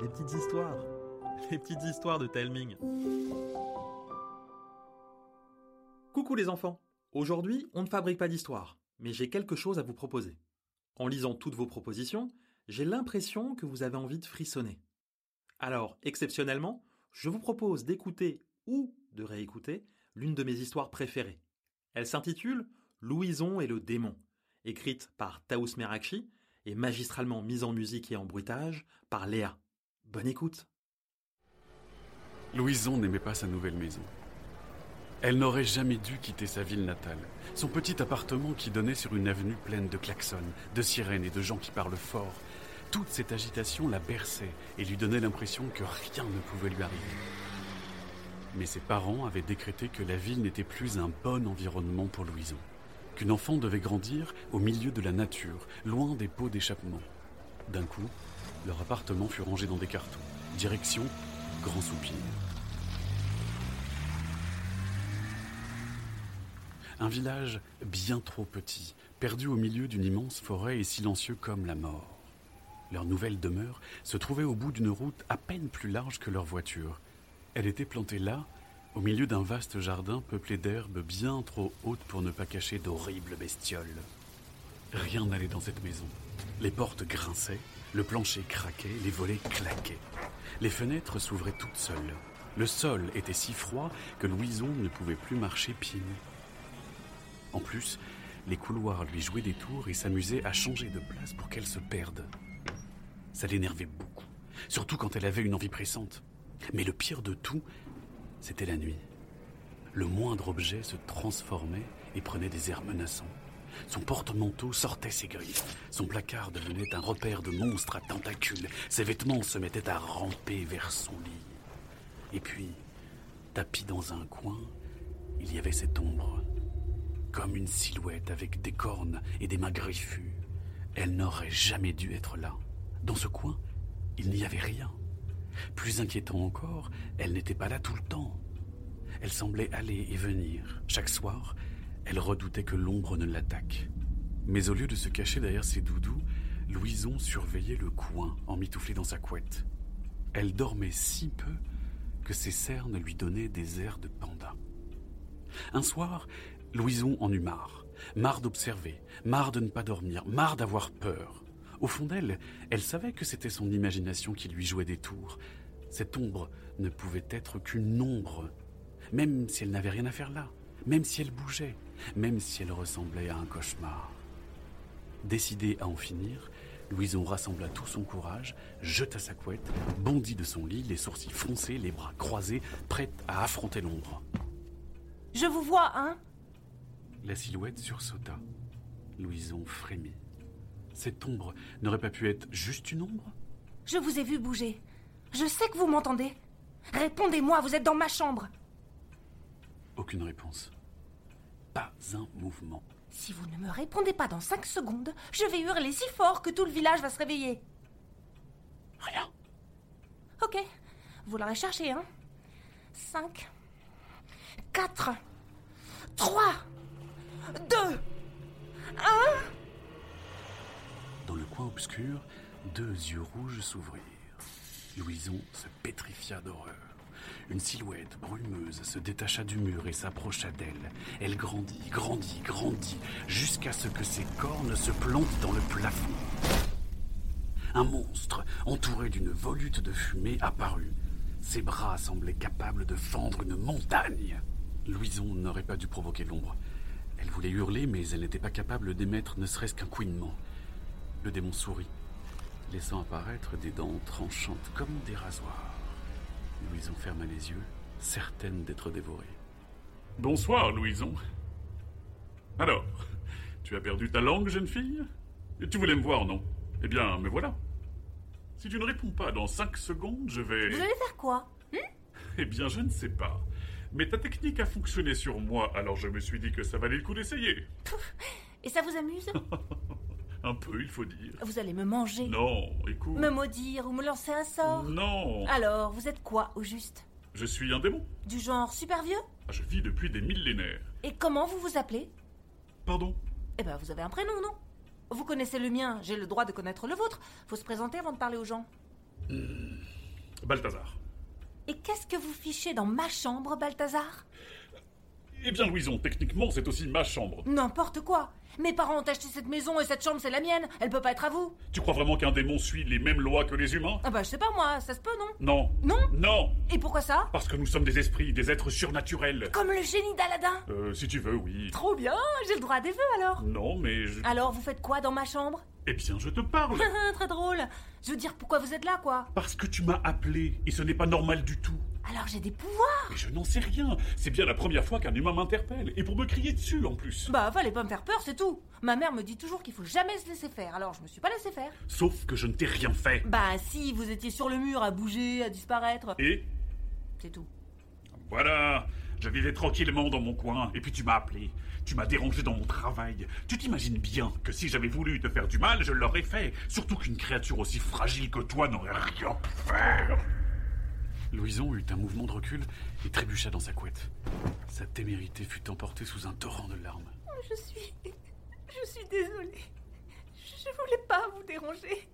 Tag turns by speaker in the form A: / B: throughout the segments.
A: les petites histoires, les petites histoires de Telming. Coucou les enfants. Aujourd'hui, on ne fabrique pas d'histoire, mais j'ai quelque chose à vous proposer. En lisant toutes vos propositions, j'ai l'impression que vous avez envie de frissonner. Alors, exceptionnellement, je vous propose d'écouter ou de réécouter l'une de mes histoires préférées. Elle s'intitule Louison et le démon, écrite par Taous Merakchi et magistralement mise en musique et en bruitage par Léa. Bonne écoute.
B: Louison n'aimait pas sa nouvelle maison. Elle n'aurait jamais dû quitter sa ville natale, son petit appartement qui donnait sur une avenue pleine de klaxons, de sirènes et de gens qui parlent fort. Toute cette agitation la berçait et lui donnait l'impression que rien ne pouvait lui arriver. Mais ses parents avaient décrété que la ville n'était plus un bon environnement pour Louison qu'une enfant devait grandir au milieu de la nature, loin des pots d'échappement. D'un coup, leur appartement fut rangé dans des cartons. Direction Grand Soupir. Un village bien trop petit, perdu au milieu d'une immense forêt et silencieux comme la mort. Leur nouvelle demeure se trouvait au bout d'une route à peine plus large que leur voiture. Elle était plantée là au milieu d'un vaste jardin peuplé d'herbes bien trop hautes pour ne pas cacher d'horribles bestioles. Rien n'allait dans cette maison. Les portes grinçaient, le plancher craquait, les volets claquaient. Les fenêtres s'ouvraient toutes seules. Le sol était si froid que Louison ne pouvait plus marcher pieds nus. En plus, les couloirs lui jouaient des tours et s'amusaient à changer de place pour qu'elle se perde. Ça l'énervait beaucoup, surtout quand elle avait une envie pressante. Mais le pire de tout, c'était la nuit. Le moindre objet se transformait et prenait des airs menaçants. Son porte-manteau sortait ses griffes. Son placard devenait un repère de monstres à tentacules. Ses vêtements se mettaient à ramper vers son lit. Et puis, tapis dans un coin, il y avait cette ombre. Comme une silhouette avec des cornes et des mains griffues. Elle n'aurait jamais dû être là. Dans ce coin, il n'y avait rien. Plus inquiétant encore, elle n'était pas là tout le temps. Elle semblait aller et venir. Chaque soir, elle redoutait que l'ombre ne l'attaque. Mais au lieu de se cacher derrière ses doudous, Louison surveillait le coin, emmitouflé dans sa couette. Elle dormait si peu que ses cernes lui donnaient des airs de panda. Un soir, Louison en eut marre. Marre d'observer, marre de ne pas dormir, marre d'avoir peur. Au fond d'elle, elle savait que c'était son imagination qui lui jouait des tours. Cette ombre ne pouvait être qu'une ombre, même si elle n'avait rien à faire là, même si elle bougeait, même si elle ressemblait à un cauchemar. Décidée à en finir, Louison rassembla tout son courage, jeta sa couette, bondit de son lit, les sourcils froncés, les bras croisés, prête à affronter l'ombre.
C: Je vous vois, hein?
B: La silhouette sursauta. Louison frémit. Cette ombre n'aurait pas pu être juste une ombre?
C: Je vous ai vu bouger. Je sais que vous m'entendez. Répondez-moi, vous êtes dans ma chambre.
B: Aucune réponse. Pas un mouvement.
C: Si vous ne me répondez pas dans cinq secondes, je vais hurler si fort que tout le village va se réveiller.
B: Rien.
C: Ok, vous l'aurez cherché, hein Cinq, quatre, trois, deux, un.
B: Dans le coin obscur, deux yeux rouges s'ouvrirent. Louison se pétrifia d'horreur. Une silhouette brumeuse se détacha du mur et s'approcha d'elle. Elle grandit, grandit, grandit, jusqu'à ce que ses cornes se plantent dans le plafond. Un monstre, entouré d'une volute de fumée, apparut. Ses bras semblaient capables de fendre une montagne. Louison n'aurait pas dû provoquer l'ombre. Elle voulait hurler, mais elle n'était pas capable d'émettre ne serait-ce qu'un couinement. Le démon sourit, laissant apparaître des dents tranchantes comme des rasoirs. Louison ferma les yeux, certaine d'être dévorée.
D: Bonsoir, Louison. Alors, tu as perdu ta langue, jeune fille? Tu voulais me voir, non? Eh bien, me voilà. Si tu ne réponds pas dans cinq secondes, je vais...
C: Vous allez faire quoi? Hmm
D: Eh bien, je ne sais pas. Mais ta technique a fonctionné sur moi, alors je me suis dit que ça valait le coup d'essayer.
C: Et ça vous amuse?
D: Un peu, il faut dire.
C: Vous allez me manger
D: Non, écoute.
C: Me maudire ou me lancer un sort
D: Non.
C: Alors, vous êtes quoi, au juste?
D: Je suis un démon.
C: Du genre super vieux?
D: Ah, Je vis depuis des millénaires.
C: Et comment vous vous appelez?
D: Pardon?
C: Eh ben, vous avez un prénom, non? Vous connaissez le mien, j'ai le droit de connaître le vôtre. Faut se présenter avant de parler aux gens.
D: Balthazar.
C: Et qu'est-ce que vous fichez dans ma chambre, Balthazar?
D: Eh bien, Louison, techniquement, c'est aussi ma chambre.
C: N'importe quoi. Mes parents ont acheté cette maison et cette chambre, c'est la mienne. Elle peut pas être à vous.
D: Tu crois vraiment qu'un démon suit les mêmes lois que les humains?
C: Ah bah, je sais pas moi, ça se peut, non?
D: Non.
C: Non?
D: Non
C: Et pourquoi ça?
D: Parce que nous sommes des esprits, des êtres surnaturels.
C: Comme le génie d'Aladin
D: Euh, si tu veux, oui.
C: Trop bien, j'ai le droit à des vœux alors.
D: Non, mais je...
C: Alors, vous faites quoi dans ma chambre?
D: Eh bien, je te parle.
C: Très drôle. Je veux dire, pourquoi vous êtes là, quoi?
D: Parce que tu m'as appelé, et ce n'est pas normal du tout.
C: Alors j'ai des pouvoirs
D: Mais je n'en sais rien. C'est bien la première fois qu'un humain m'interpelle, et pour me crier dessus en plus.
C: Bah, fallait pas me faire peur, c'est tout. Ma mère me dit toujours qu'il faut jamais se laisser faire, alors je me suis pas laissé faire.
D: Sauf que je ne t'ai rien fait.
C: Bah, si, vous étiez sur le mur à bouger, à disparaître.
D: Et
C: C'est tout.
D: voilà, je vivais tranquillement dans mon coin, et puis tu m'as appelé. Tu m'as dérangé dans mon travail. Tu t'imagines bien que si j'avais voulu te faire du mal, je l'aurais fait. Surtout qu'une créature aussi fragile que toi n'aurait rien pu faire.
B: Louison eut un mouvement de recul et trébucha dans sa couette. Sa témérité fut emportée sous un torrent de larmes.
C: Je suis. Je suis désolée. Je voulais pas vous déranger.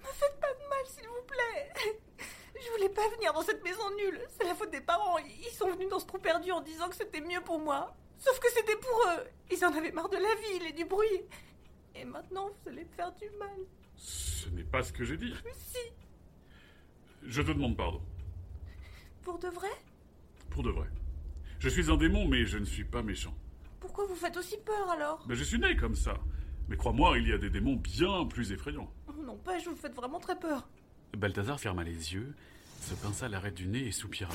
C: Me faites pas de mal, s'il vous plaît. Je voulais pas venir dans cette maison nulle. C'est la faute des parents. Ils sont venus dans ce trou perdu en disant que c'était mieux pour moi. Sauf que c'était pour eux. Ils en avaient marre de la ville et du bruit. Et maintenant, vous allez me faire du mal.
D: Ce n'est pas ce que j'ai dit.
C: Mais si,
D: Je te demande pardon.
C: Pour de vrai?
D: Pour de vrai. Je suis un démon, mais je ne suis pas méchant.
C: Pourquoi vous faites aussi peur alors?
D: Mais je suis né comme ça. Mais crois-moi, il y a des démons bien plus effrayants.
C: Oh, N'empêche, vous me faites vraiment très peur.
B: Balthazar ferma les yeux, se pinça l'arrêt du nez et soupira.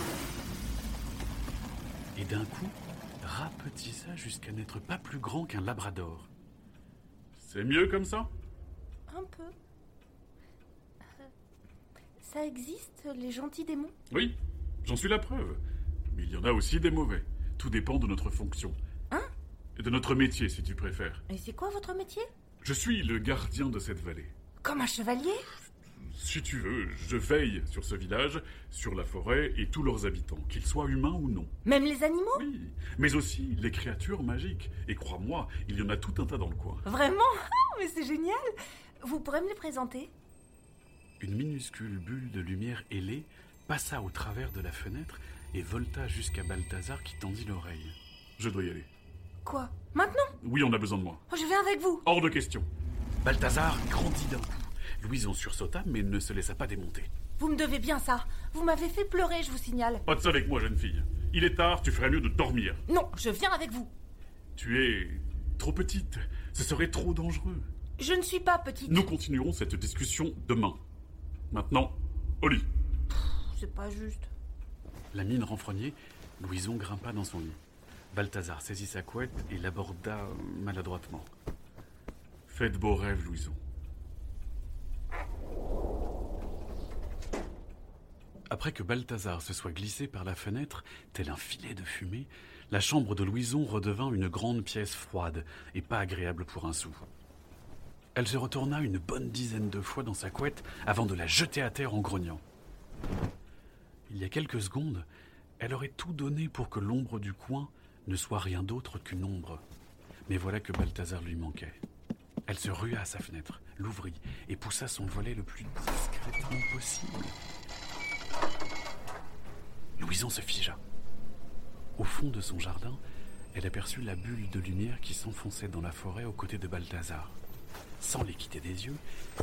B: Et d'un coup, rapetissa jusqu'à n'être pas plus grand qu'un labrador.
D: C'est mieux comme ça?
C: Un peu. Euh, Ça existe, les gentils démons?
D: Oui, j'en suis la preuve. Mais il y en a aussi des mauvais. Tout dépend de notre fonction.
C: Hein?
D: Et de notre métier, si tu préfères.
C: Et c'est quoi votre métier?
D: Je suis le gardien de cette vallée.
C: Comme un chevalier?
D: Si tu veux, je veille sur ce village, sur la forêt et tous leurs habitants, qu'ils soient humains ou non.
C: Même les animaux?
D: Oui, mais aussi les créatures magiques. Et crois-moi, il y en a tout un tas dans le coin.
C: Vraiment? Ah, Mais c'est génial Vous pourrez me les présenter?
B: Une minuscule bulle de lumière ailée passa au travers de la fenêtre et volta jusqu'à Balthazar qui tendit l'oreille.
D: Je dois y aller.
C: Quoi? Maintenant?
D: Oui, on a besoin de moi.
C: Oh, Je viens avec vous
D: Hors de question.
B: Balthazar grandit d'un coup. Louison sursauta mais ne se laissa pas démonter.
C: Vous me devez bien ça Vous m'avez fait pleurer, je vous signale.
D: Pas de ça avec moi, jeune fille. Il est tard, tu ferais mieux de dormir.
C: Non, je viens avec vous
D: Tu es trop petite. Ce serait trop dangereux.
C: Je ne suis pas petite.
D: Nous continuerons cette discussion demain. Maintenant, au lit.
C: Pas juste.
B: La mine renfrognée, Louison grimpa dans son lit. Balthazar saisit sa couette et l'aborda maladroitement.
D: Faites de beaux rêves, Louison.
B: Après que Balthazar se soit glissé par la fenêtre, tel un filet de fumée, la chambre de Louison redevint une grande pièce froide et pas agréable pour un sou. Elle se retourna une bonne dizaine de fois dans sa couette avant de la jeter à terre en grognant. Il y a quelques secondes, elle aurait tout donné pour que l'ombre du coin ne soit rien d'autre qu'une ombre. Mais voilà que Balthazar lui manquait. Elle se rua à sa fenêtre, l'ouvrit et poussa son volet le plus discrètement possible. Louison se figea. Au fond de son jardin, elle aperçut la bulle de lumière qui s'enfonçait dans la forêt aux côtés de Balthazar. Sans les quitter des yeux,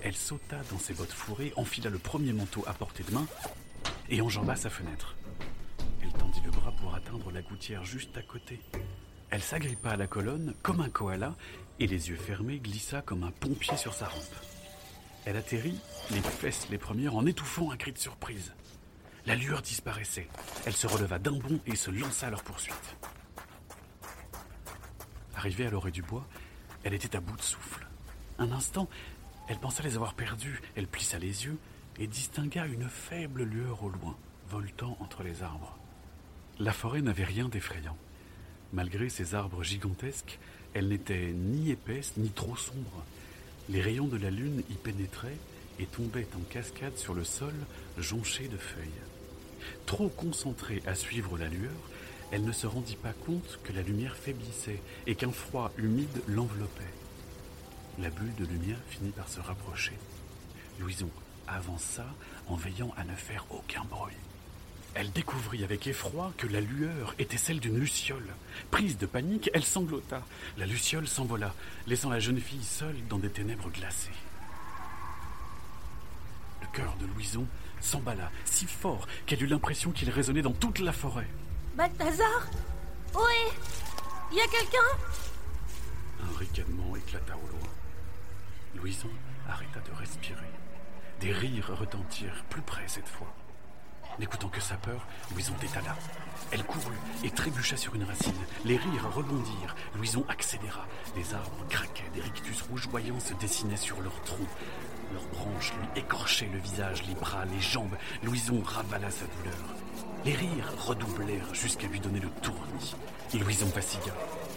B: elle sauta dans ses bottes fourrées, enfila le premier manteau à portée de main et enjamba sa fenêtre. Elle tendit le bras pour atteindre la gouttière juste à côté. Elle s'agrippa à la colonne comme un koala et les yeux fermés glissa comme un pompier sur sa rampe. Elle atterrit, les fesses les premières, en étouffant un cri de surprise. La lueur disparaissait. Elle se releva d'un bond et se lança à leur poursuite. Arrivée à l'orée du bois, elle était à bout de souffle. Un instant, elle pensa les avoir perdus. Elle plissa les yeux et distingua une faible lueur au loin, voltant entre les arbres. La forêt n'avait rien d'effrayant. Malgré ses arbres gigantesques, elle n'était ni épaisse ni trop sombre. Les rayons de la lune y pénétraient et tombaient en cascade sur le sol jonché de feuilles. Trop concentrée à suivre la lueur, elle ne se rendit pas compte que la lumière faiblissait et qu'un froid humide l'enveloppait. La bulle de lumière finit par se rapprocher. Louison avança en veillant à ne faire aucun bruit. Elle découvrit avec effroi que la lueur était celle d'une luciole. Prise de panique, elle sanglota. La luciole s'envola, laissant la jeune fille seule dans des ténèbres glacées. Le cœur de Louison s'emballa si fort qu'elle eut l'impression qu'il résonnait dans toute la forêt.
C: Balthazar? Oui? Y a quelqu'un?
B: Un ricanement éclata au loin. Louison arrêta de respirer. Des rires retentirent plus près cette fois. N'écoutant que sa peur, Louison détala. Elle courut et trébucha sur une racine. Les rires rebondirent. Louison accéléra. Les arbres craquaient, des rictus rougeoyants se dessinaient sur leur tronc. Leurs branches lui écorchaient le visage, les bras, les jambes. Louison ravala sa douleur. Les rires redoublèrent jusqu'à lui donner le tournis. Louison vacilla,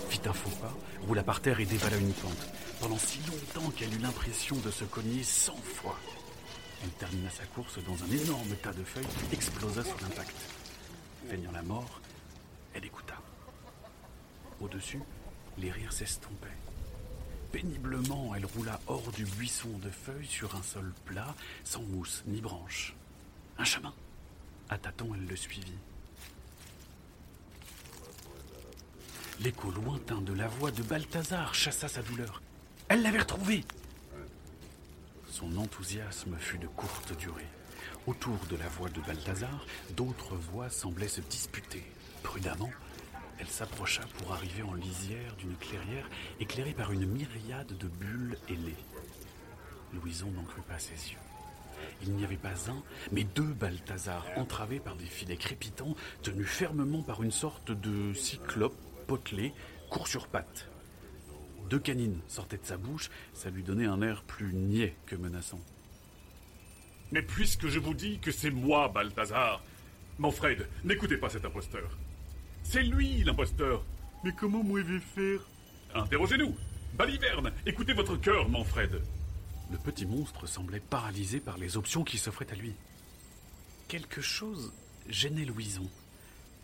B: fit un faux pas, roula par terre et dévala une pente. Pendant si longtemps qu'elle eut l'impression de se cogner cent fois. Elle termina sa course dans un énorme tas de feuilles, explosa sous l'impact. Feignant la mort, elle écouta. Au-dessus, les rires s'estompaient. Péniblement, elle roula hors du buisson de feuilles sur un sol plat, sans mousse ni branche. Un chemin. À tâtons, elle le suivit. L'écho lointain de la voix de Balthazar chassa sa douleur. Elle l'avait retrouvé. Son enthousiasme fut de courte durée. Autour de la voix de Balthazar, d'autres voix semblaient se disputer. Prudemment, elle s'approcha pour arriver en lisière d'une clairière éclairée par une myriade de bulles ailées. Louison n'en crut pas ses yeux. Il n'y avait pas un, mais deux Balthazar entravés par des filets crépitants, tenus fermement par une sorte de cyclope potelé, court sur pattes. Deux canines sortaient de sa bouche, ça lui donnait un air plus niais que menaçant.
D: Mais puisque je vous dis que c'est moi, Balthazar, Manfred, n'écoutez pas cet imposteur. C'est lui l'imposteur. Mais comment moi vais faire Interrogez-nous. Baliverne, écoutez votre cœur, Manfred.
B: Le petit monstre semblait paralysé par les options qui s'offraient à lui. Quelque chose gênait Louison.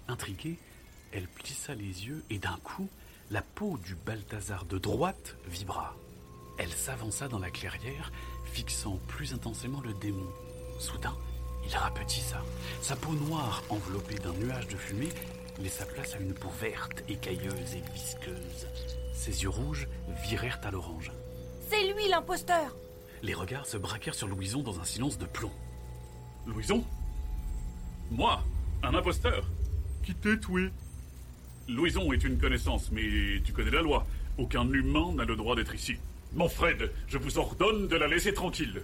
B: Intriguée, elle plissa les yeux et d'un coup, la peau du Balthazar de droite vibra. Elle s'avança dans la clairière, fixant plus intensément le démon. Soudain, il rapetissa. Sa peau noire, enveloppée d'un nuage de fumée, laissa place à une peau verte, écailleuse et visqueuse. Ses yeux rouges virèrent à l'orange.
C: C'est lui l'imposteur
B: Les regards se braquèrent sur Louison dans un silence de plomb.
D: Louison? Moi Un imposteur
E: Qui t'es tué
D: Louison est une connaissance, mais tu connais la loi. Aucun humain n'a le droit d'être ici. Manfred, je vous ordonne de la laisser tranquille.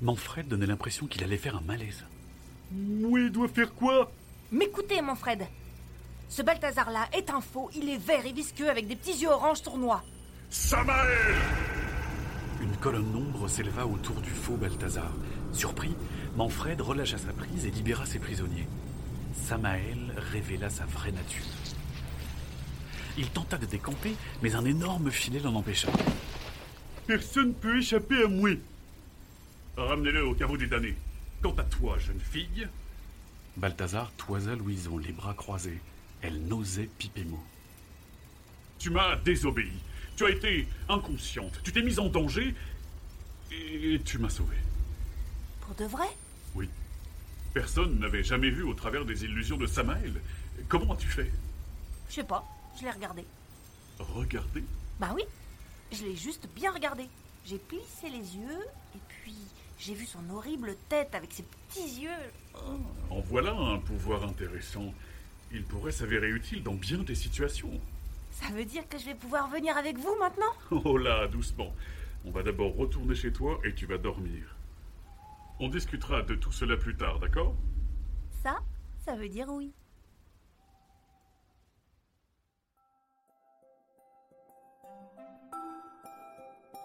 B: Manfred donnait l'impression qu'il allait faire un malaise.
E: Moi, dois faire quoi?
C: M'écoutez, Manfred. Ce Balthazar-là est un faux, il est vert et visqueux avec des petits yeux orange tournois.
D: Samael
B: Une colonne d'ombre s'éleva autour du faux Balthazar. Surpris, Manfred relâcha sa prise et libéra ses prisonniers. Samael révéla sa vraie nature. Il tenta de décamper, mais un énorme filet l'en empêcha.
E: Personne peut échapper à moi.
D: Ramenez-le au caveau des damnés. Quant à toi, jeune fille,
B: Balthazar toisa Louison, les bras croisés. Elle n'osait piper mot.
D: tu m'as désobéi. Tu as été inconsciente. Tu t'es mise en danger et tu m'as sauvé.
C: Pour de vrai?
D: Oui. Personne n'avait jamais vu au travers des illusions de Samael. Comment as-tu fait?
C: Je sais pas, je l'ai regardé.
D: Regardez.
C: Bah oui, je l'ai juste bien regardé. J'ai plissé les yeux et puis j'ai vu son horrible tête avec ses petits yeux.
D: En voilà un pouvoir intéressant. Il pourrait s'avérer utile dans bien des situations.
C: Ça veut dire que je vais pouvoir venir avec vous maintenant?
D: Oh là, doucement. On va d'abord retourner chez toi et tu vas dormir. On discutera de tout cela plus tard, d'accord?
C: Ça, ça veut dire oui.